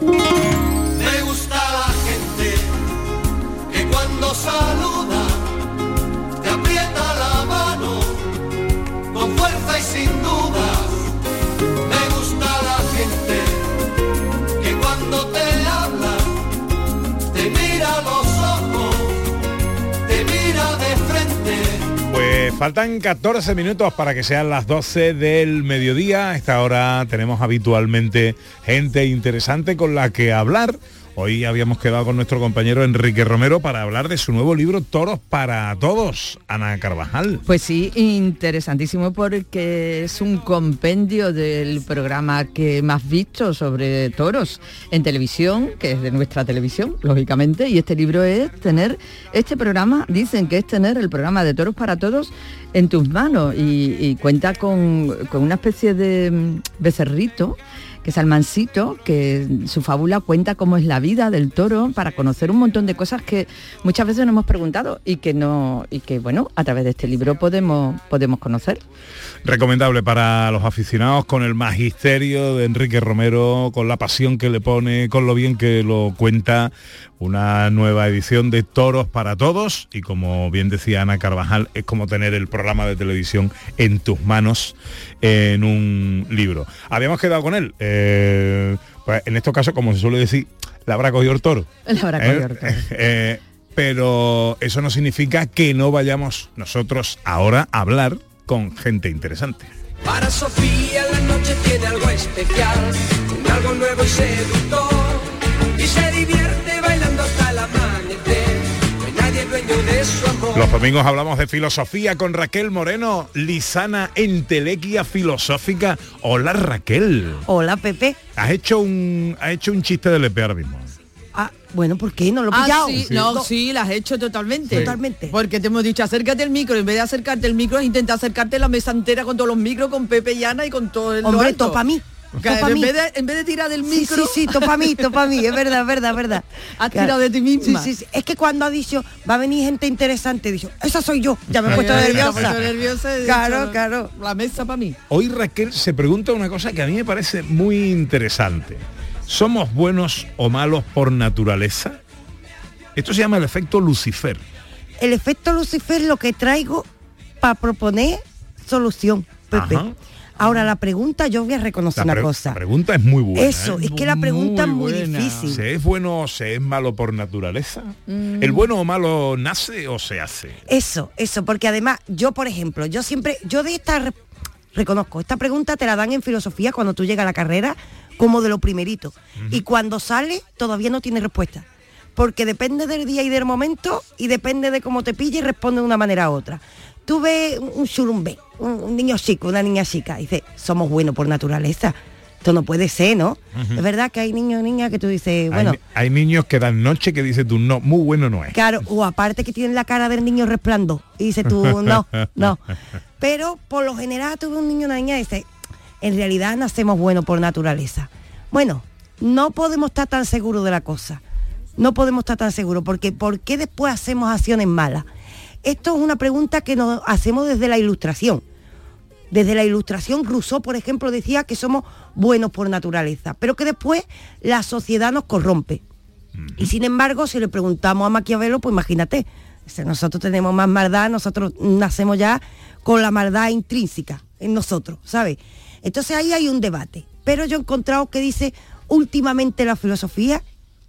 Me gusta la gente que cuando saluda te aprieta la mano con fuerza y sin faltan 14 minutos para que sean las 12 del mediodía. A esta hora tenemos habitualmente gente interesante con la que hablar. Hoy habíamos quedado con nuestro compañero Enrique Romero para hablar de su nuevo libro Toros para Todos, Ana Carvajal. Pues sí, interesantísimo porque es un compendio del programa que más visto sobre toros en televisión, que es de nuestra televisión, lógicamente, y este libro es tener, este programa, dicen que es tener el programa de Toros para Todos en tus manos y, cuenta con, con una especie de mm, becerrito que es Almancito, que su fábula cuenta cómo es la vida del toro para conocer un montón de cosas que muchas veces nos hemos preguntado y que no y que bueno, a través de este libro podemos podemos conocer. Recomendable para los aficionados con el magisterio de Enrique Romero, con la pasión que le pone, con lo bien que lo cuenta, una nueva edición de Toros para Todos y como bien decía Ana Carvajal, es como tener el programa de televisión en tus manos en un libro. Habíamos quedado con él, eh, pues en estos casos, como se suele decir, la habrá cogido el toro. *laughs* La habrá ¿eh? cogido el toro. *laughs* Eh, pero eso no significa que no vayamos nosotros ahora a hablar con gente interesante. Para Sofía la noche tiene algo especial, con algo nuevo y seductor, y se divierte Los domingos hablamos de filosofía con Raquel Moreno, Lisana Entelequia Filosófica. Hola Raquel. Hola Pepe. Has hecho un, has hecho un chiste de Lepe ahora mismo. Ah, bueno, ¿por qué? ¿No lo he Ah, pillado? sí, no, sí, las has hecho totalmente. Sí. Totalmente. Porque te hemos dicho, acércate al micro, en vez de acercarte al micro, intenta acercarte la mesa entera con todos los micros, con Pepe y Ana y con todo el lo Hombre, alto. topa a mí. Claro, Topa en, vez de, en vez de tirar del Sí, micro, sí, sí, topa a mí, topa a mí, es verdad, es verdad, es verdad. Has tirado de ti misma. Sí, sí, sí. Es que cuando ha dicho, va a venir gente interesante, dicho, esa soy yo. Ya me he puesto *laughs* nerviosa. me he puesto nerviosa y he Claro, dicho, claro. La mesa para mí. Hoy Raquel se pregunta una cosa que a mí me parece muy interesante. ¿Somos buenos o malos por naturaleza? Esto se llama el efecto Lucifer. El efecto Lucifer lo que traigo para proponer solución, Pepe. Ajá. Ahora la pregunta, yo voy a reconocer una cosa. la pregunta es muy buena. Eso, ¿eh? es que la pregunta es muy buena. difícil. ¿Se es bueno o se es malo por naturaleza? Mm. ¿El bueno o malo nace o se hace? Eso, eso, porque además yo, por ejemplo, yo siempre, yo de esta, re- reconozco, esta pregunta te la dan en filosofía cuando tú llegas a la carrera como de lo primerito. Y cuando sale todavía no tiene respuesta. Porque depende del día y del momento y depende de cómo te pille y responde de una manera u otra. Tú ves un- churumbé, un, un niño chico, una niña chica, y dices, somos buenos por naturaleza. Esto no puede ser, ¿no? Es verdad que hay niños y niñas que tú dices, bueno, hay, hay niños que dan noche que dices tú, no, muy bueno no es. Claro, o aparte que tienen la cara del niño resplando. Y dices tú, no, no. *laughs* Pero por lo general tuve un niño o una niña y dice, en realidad nacemos buenos por naturaleza. Bueno, no podemos estar tan seguros de la cosa. No podemos estar tan seguros, porque ¿por qué después hacemos acciones malas? Esto es una pregunta que nos hacemos desde la ilustración. Desde la ilustración, Rousseau, por ejemplo, decía que somos buenos por naturaleza, pero que después la sociedad nos corrompe. Y sin embargo, si le preguntamos a Maquiavelo, pues imagínate, Si nosotros tenemos más maldad, nosotros nacemos ya con la maldad intrínseca en nosotros, ¿sabes? Entonces ahí hay un debate. Pero yo he encontrado que dice últimamente la filosofía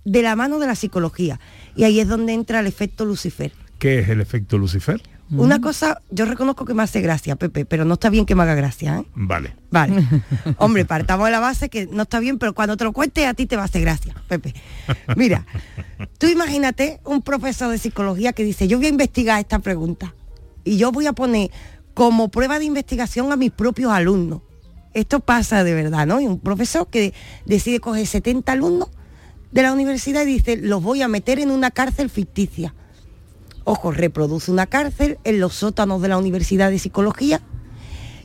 de la mano de la psicología. Y ahí es donde entra el efecto Lucifer. ¿Qué es el efecto Lucifer? Una cosa, yo reconozco que me hace gracia, Pepe, pero no está bien que me haga gracia, ¿eh? Vale. Vale. *laughs* Hombre, partamos de la base que no está bien, pero cuando te lo cuente a ti te va a hacer gracia, Pepe. Mira, tú imagínate un profesor de psicología que dice, yo voy a investigar esta pregunta y yo voy a poner como prueba de investigación a mis propios alumnos. Esto pasa de verdad, ¿no? Y un profesor que decide coger 70 alumnos de la universidad y dice, los voy a meter en una cárcel ficticia. Ojo, reproduce una cárcel en los sótanos de la Universidad de Psicología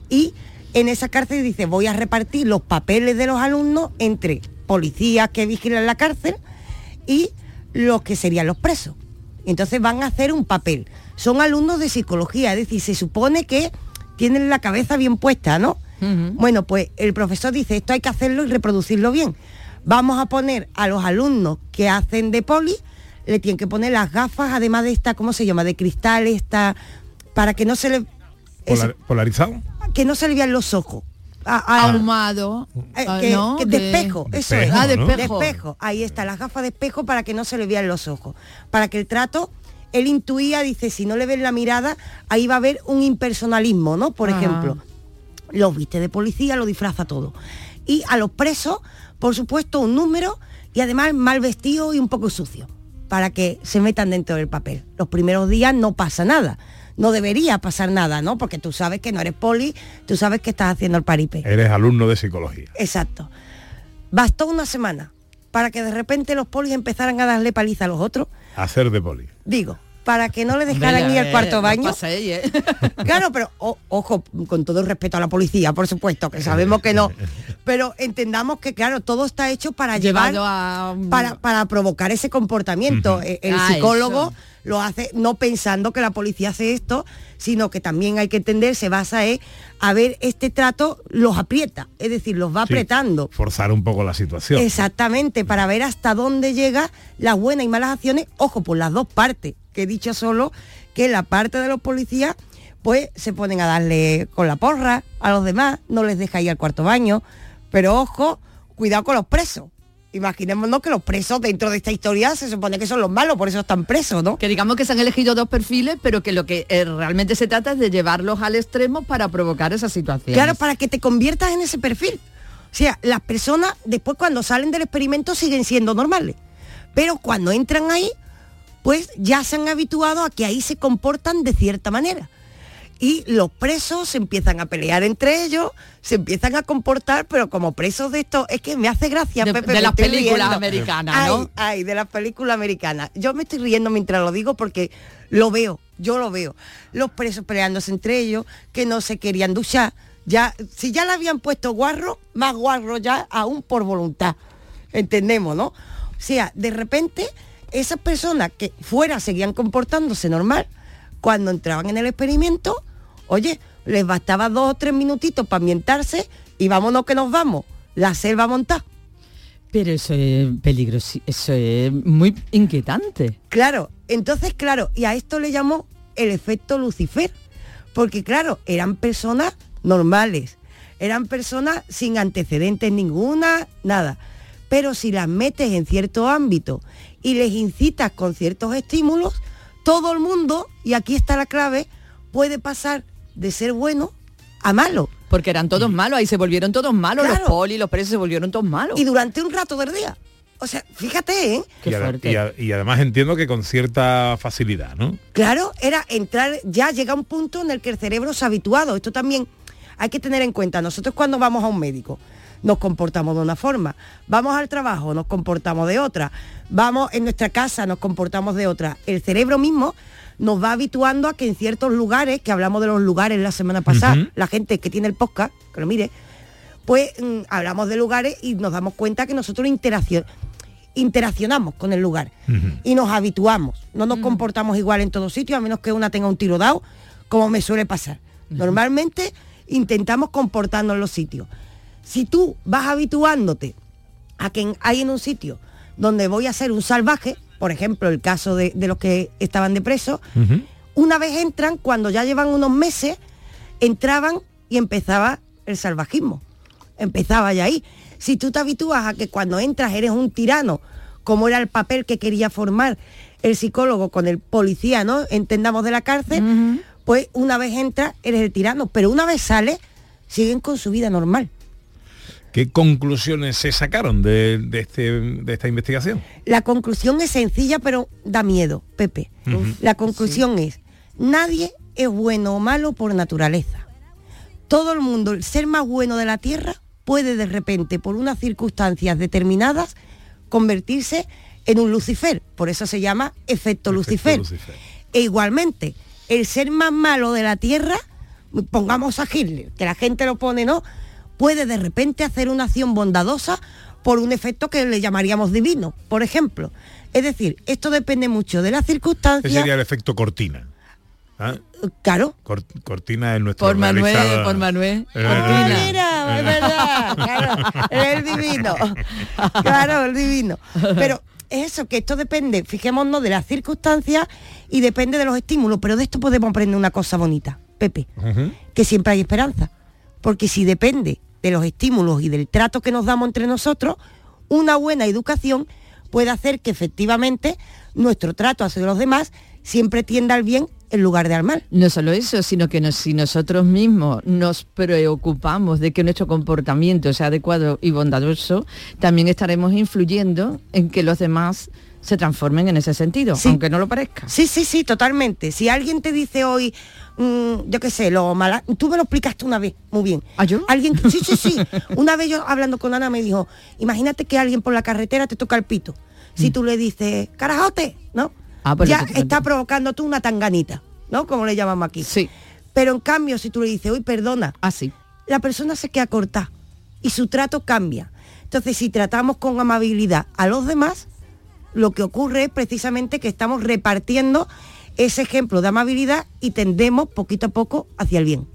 y en esa cárcel dice, voy a repartir los papeles de los alumnos entre policías que vigilan la cárcel y los que serían los presos. Entonces van a hacer un papel. Son alumnos de psicología, es decir, se supone que tienen la cabeza bien puesta, ¿no? Bueno, pues el profesor dice, esto hay que hacerlo y reproducirlo bien. Vamos a poner a los alumnos que hacen de poli, le tienen que poner las gafas, además de esta, ¿cómo se llama? De cristal, esta, para que no se le... Polar- ¿Polarizado? que no se le vean los ojos. A- a- Ahumado. eh, Ah, que- ¿no? que de De- espejo, De eso espejo, es. Ah, de ¿no? de espejo. Ahí está, las gafas de espejo para que no se le vean los ojos. Para que el trato, él intuía, dice, si no le ven la mirada, ahí va a haber un impersonalismo, ¿no? Por Ah. ejemplo, los viste de policía, lo disfraza todo. Y a los presos, por supuesto, un número y además mal vestido y un poco sucio, para que se metan dentro del papel. Los primeros días no pasa nada. No debería pasar nada, ¿no? Porque tú sabes que no eres poli, tú sabes que estás haciendo el paripé. Eres alumno de psicología. Exacto. Bastó una semana para que de repente los polis empezaran a darle paliza a los otros. Hacer de poli. Digo, para que no le dejaran ir al cuarto no baño. paséis, ¿eh? *laughs* *laughs* Claro, pero o- ojo, con todo el respeto a la policía, por supuesto, que sabemos que no. Pero entendamos que, claro, todo está hecho para llevar, Llevado a... para, para provocar ese comportamiento. Eh, El Ah, psicólogo eso. lo hace no pensando que la policía hace esto, sino que también hay que entender, se basa en a ver este trato los aprieta, es decir, los va Sí, apretando. Forzar un poco la situación. Exactamente, para ver hasta dónde llega las buenas y malas acciones, ojo, por las dos partes, que he dicho solo que la parte de los policías, pues se ponen a darle con la porra a los demás, no les deja ir al cuarto baño, pero ojo, cuidado con los presos. Imaginémonos que los presos dentro de esta historia se supone que son los malos, por eso están presos, ¿no? Que digamos que se han elegido dos perfiles, pero que lo que eh, realmente se trata es de llevarlos al extremo para provocar esa situación. Claro, para que te conviertas en ese perfil. O sea, las personas después cuando salen del experimento siguen siendo normales. Pero cuando entran ahí, pues ya se han habituado a que ahí se comportan de cierta manera. Y los presos se empiezan a pelear entre ellos, se empiezan a comportar, pero como presos de esto, es que me hace gracia, De- Pepe, de las películas riendo. americanas, ay, de las películas americanas. Yo me estoy riendo mientras lo digo porque lo veo, yo lo veo. Los presos peleándose entre ellos, que no se querían duchar. Ya, si ya le habían puesto guarro, más guarro ya aún por voluntad. Entendemos, ¿no? O sea, de repente, esas personas que fuera seguían comportándose normal, cuando entraban en el experimento, oye, les bastaba dos o tres minutitos para ambientarse y vámonos que nos vamos. La selva montada. Pero eso es peligroso, eso es muy inquietante. Claro, entonces, claro, y a esto le llamó el efecto Lucifer, porque claro, eran personas normales, eran personas sin antecedentes ninguna, nada. Pero si las metes en cierto ámbito y les incitas con ciertos estímulos, todo el mundo, y aquí está la clave, puede pasar de ser bueno a malo. Porque eran todos malos, ahí se volvieron todos malos, Claro. los polis, los presos se volvieron todos malos. Y durante un rato del día. O sea, fíjate, ¿eh? Y, ade- y a- y además entiendo que con cierta facilidad, ¿no? Claro, era entrar, ya llega un punto en el que el cerebro se ha habituado. Esto también hay que tener en cuenta. Nosotros cuando vamos a un médico nos comportamos de una forma, vamos al trabajo, nos comportamos de otra, vamos en nuestra casa, nos comportamos de otra. El cerebro mismo nos va habituando a que en ciertos lugares, que hablamos de los lugares la semana pasada, la gente que tiene el podcast, que lo mire, pues mm, hablamos de lugares y nos damos cuenta que nosotros interaccion- interaccionamos con el lugar y nos habituamos. No nos comportamos igual en todos sitios, a menos que una tenga un tiro dado, como me suele pasar. Normalmente intentamos comportarnos en los sitios. Si tú vas habituándote a que hay en un sitio donde voy a ser un salvaje, por ejemplo, el caso de, de los que estaban de presos, una vez entran, cuando ya llevan unos meses, entraban y empezaba el salvajismo. Empezaba ya ahí. Si tú te habitúas a que cuando entras eres un tirano, como era el papel que quería formar el psicólogo con el policía, ¿no? Entendamos de la cárcel, pues una vez entras eres el tirano, pero una vez sales, siguen con su vida normal. ¿Qué conclusiones se sacaron de, de este, de esta investigación? La conclusión es sencilla, pero da miedo, Pepe. La conclusión es, nadie es bueno o malo por naturaleza. Todo el mundo, el ser más bueno de la Tierra, puede de repente, por unas circunstancias determinadas, convertirse en un Lucifer. Por eso se llama efecto, Lucifer. E igualmente, el ser más malo de la Tierra, pongamos a Hitler, que la gente lo pone, ¿no? Puede de repente hacer una acción bondadosa por un efecto que le llamaríamos divino, por ejemplo. Es decir, esto depende mucho de las Ese circunstancias. sería el efecto cortina. ¿Ah? Claro. Cor- cortina es nuestro Por Manuel, por Manuel. Eh, Ah, eh, mira, es *laughs* verdad, claro, es el divino. Claro, el divino. Pero es eso, que esto depende, fijémonos de las circunstancias y depende de los estímulos, pero de esto podemos aprender una cosa bonita, Pepe, que siempre hay esperanza. Porque si depende de los estímulos y del trato que nos damos entre nosotros, una buena educación puede hacer que efectivamente nuestro trato hacia los demás siempre tienda al bien en lugar de al mal. No solo eso, sino que si nosotros mismos nos preocupamos de que nuestro comportamiento sea adecuado y bondadoso, también estaremos influyendo en que los demás se transformen en ese sentido, aunque no lo parezca. Sí, sí, sí, totalmente. Si alguien te dice hoy, mm, yo qué sé, lo mala, tú me lo explicaste una vez, muy bien. ¿Ah, yo? Alguien, *laughs* sí, sí, sí. Una vez yo hablando con Ana me dijo, imagínate que alguien por la carretera te toca el pito. Si tú le dices, carajote, ¿no? Mm. Ah, pues ya te- está provocando tú una tanganita, ¿no? Como le llamamos aquí. Sí. Pero en cambio, si tú le dices, uy, perdona, así. la persona se queda corta y su trato cambia. Entonces, si tratamos con amabilidad a los demás, lo que ocurre es precisamente que estamos repartiendo ese ejemplo de amabilidad y tendemos poquito a poco hacia el bien.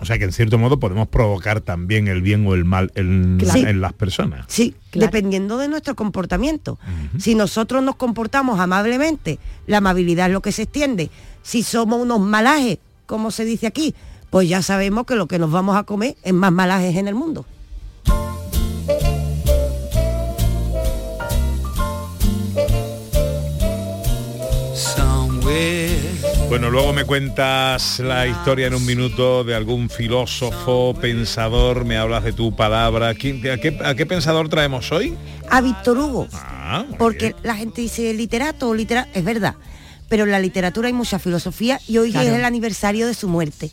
O sea que en cierto modo podemos provocar también el bien o el mal en, Claro. en las personas. Sí, dependiendo de nuestro comportamiento. Si nosotros nos comportamos amablemente, la amabilidad es lo que se extiende. Si somos unos malajes, como se dice aquí, pues ya sabemos que lo que nos vamos a comer es más malajes en el mundo. Bueno, luego me cuentas la historia en un minuto de algún filósofo, pensador, me hablas de tu palabra. ¿Quién- a, qué, a qué pensador traemos hoy? A Víctor Hugo. Ah, porque la gente dice literato o literato, es verdad, pero en la literatura hay mucha filosofía y hoy Claro. es el aniversario de su muerte.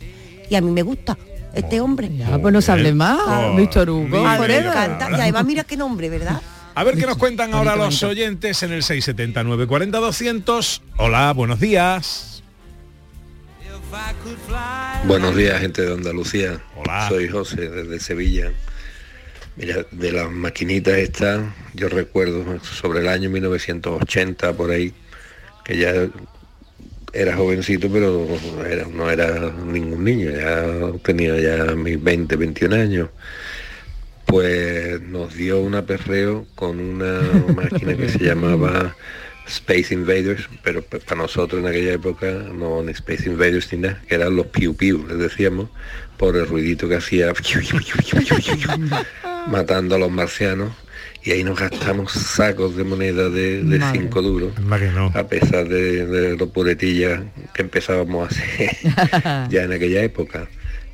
Y a mí me gusta este hombre. Ya, pues no se hable más, Oh, Víctor Hugo. Encanta. Y además mira qué nombre, ¿verdad? A ver qué nos cuentan ahora los oyentes en el 679 40 200. Hola, buenos días. Buenos días, gente de Andalucía. Hola. Soy José, desde Sevilla. Mira, de las maquinitas estas, yo recuerdo sobre el año 1980, por ahí, que ya era jovencito, pero era- no era ningún niño, ya tenía ya mis 20, 21 años. Pues nos dio un aperreo con una máquina que se *laughs* llamaba Space Invaders, pero pa- para nosotros en aquella época no ni Space Invaders ni nada, que eran los piu piu, les decíamos, por el ruidito que hacía *laughs* matando a los marcianos y ahí nos gastamos sacos de moneda de, cinco duros, no. a pesar de, de lo puretillas que empezábamos a hacer *laughs* ya en aquella época.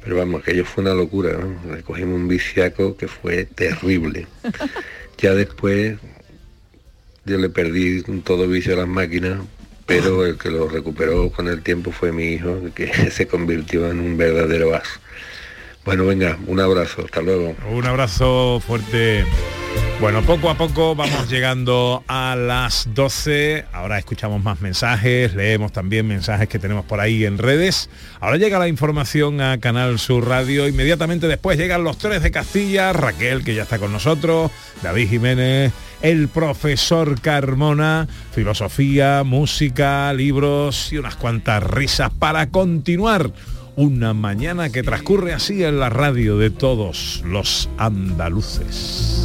Pero vamos, aquello fue una locura, ¿no? Le cogimos un viciaco que fue terrible. Ya después yo le perdí todo vicio a las máquinas, pero el que lo recuperó con el tiempo fue mi hijo, que *laughs* se convirtió en un verdadero as. Bueno, venga, un abrazo, hasta luego. Un abrazo fuerte. Bueno, poco a poco vamos llegando a las 12. Ahora escuchamos más mensajes, leemos también mensajes que tenemos por ahí en redes. Ahora llega la información a Canal Sur Radio. Inmediatamente después llegan los tres de Castilla, Raquel, que ya está con nosotros, David Jiménez, el profesor Carmona, filosofía, música, libros y unas cuantas risas para continuar una mañana que transcurre así en la radio de todos los andaluces.